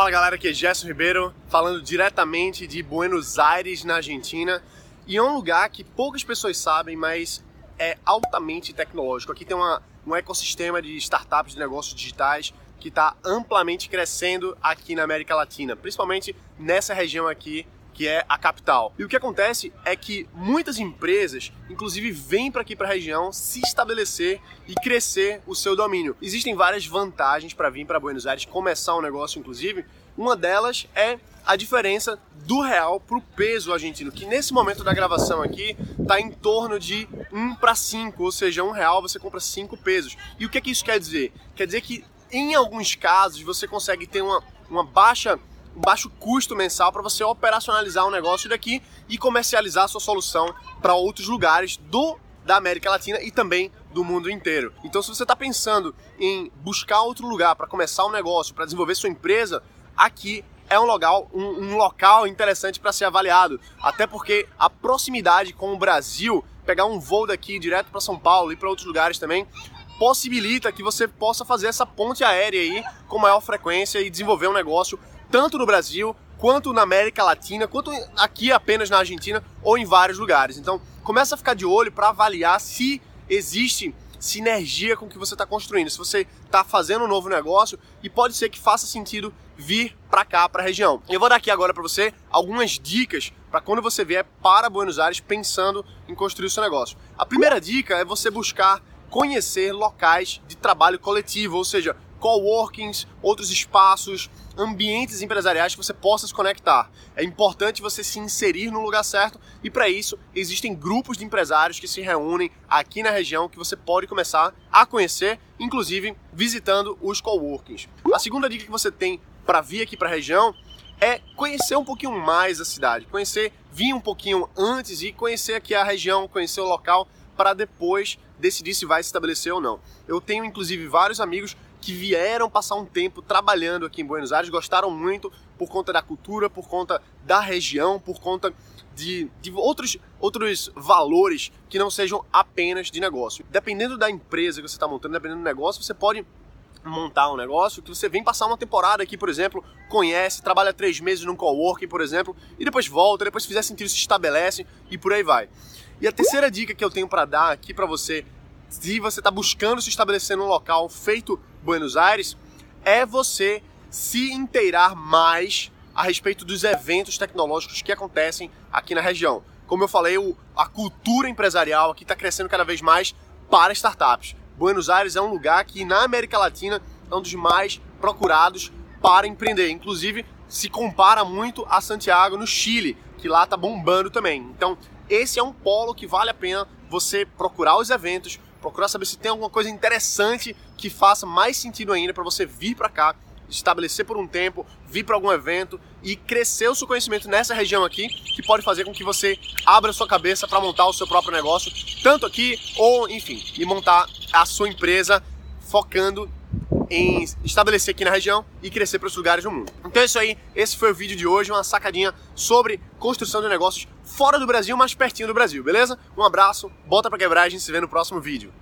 Fala galera, aqui é Gerson Ribeiro, falando diretamente de Buenos Aires, na Argentina. E é um lugar que poucas pessoas sabem, mas é altamente tecnológico. Aqui tem uma, um ecossistema de startups, de negócios digitais, que está amplamente crescendo aqui na América Latina, principalmente nessa região aqui que é a capital. E o que acontece é que muitas empresas, inclusive, vêm para aqui para a região se estabelecer e crescer o seu domínio. Existem várias vantagens para vir para Buenos Aires, começar um negócio, inclusive. Uma delas é a diferença do real para o peso argentino, que nesse momento da gravação aqui está em torno de 1 para 5, ou seja, um real você compra 5 pesos. E o que, é que isso quer dizer? Quer dizer que em alguns casos você consegue ter uma, uma baixa baixo custo mensal para você operacionalizar um negócio daqui e comercializar sua solução para outros lugares do da América Latina e também do mundo inteiro. Então, se você está pensando em buscar outro lugar para começar um negócio, para desenvolver sua empresa, aqui é um local, um, um local interessante para ser avaliado. Até porque a proximidade com o Brasil, pegar um voo daqui direto para São Paulo e para outros lugares também, possibilita que você possa fazer essa ponte aérea aí com maior frequência e desenvolver um negócio tanto no Brasil quanto na América Latina, quanto aqui apenas na Argentina ou em vários lugares. Então, começa a ficar de olho para avaliar se existe sinergia com o que você está construindo, se você está fazendo um novo negócio e pode ser que faça sentido vir para cá, para a região. Eu vou dar aqui agora para você algumas dicas para quando você vier para Buenos Aires pensando em construir o seu negócio. A primeira dica é você buscar conhecer locais de trabalho coletivo, ou seja, coworkings, outros espaços, ambientes empresariais que você possa se conectar. É importante você se inserir no lugar certo e para isso existem grupos de empresários que se reúnem aqui na região que você pode começar a conhecer, inclusive visitando os coworkings. A segunda dica que você tem para vir aqui para a região é conhecer um pouquinho mais a cidade, conhecer, vir um pouquinho antes e conhecer aqui a região, conhecer o local para depois decidir se vai se estabelecer ou não. Eu tenho inclusive vários amigos que vieram passar um tempo trabalhando aqui em Buenos Aires, gostaram muito por conta da cultura, por conta da região, por conta de, de outros, outros valores que não sejam apenas de negócio. Dependendo da empresa que você está montando, dependendo do negócio, você pode montar um negócio que você vem passar uma temporada aqui, por exemplo, conhece, trabalha três meses num coworking, por exemplo, e depois volta, depois se fizer sentido se estabelece e por aí vai. E a terceira dica que eu tenho para dar aqui para você se você está buscando se estabelecer num local feito Buenos Aires, é você se inteirar mais a respeito dos eventos tecnológicos que acontecem aqui na região. Como eu falei, o, a cultura empresarial aqui está crescendo cada vez mais para startups. Buenos Aires é um lugar que na América Latina é um dos mais procurados para empreender. Inclusive, se compara muito a Santiago, no Chile, que lá está bombando também. Então, esse é um polo que vale a pena você procurar os eventos, procurar saber se tem alguma coisa interessante que faça mais sentido ainda para você vir para cá, estabelecer por um tempo, vir para algum evento e crescer o seu conhecimento nessa região aqui, que pode fazer com que você abra sua cabeça para montar o seu próprio negócio, tanto aqui ou, enfim, e montar a sua empresa focando em estabelecer aqui na região e crescer para os lugares do mundo. Então é isso aí, esse foi o vídeo de hoje, uma sacadinha sobre construção de negócios fora do Brasil, mas pertinho do Brasil, beleza? Um abraço, bota para quebrar, a gente se vê no próximo vídeo.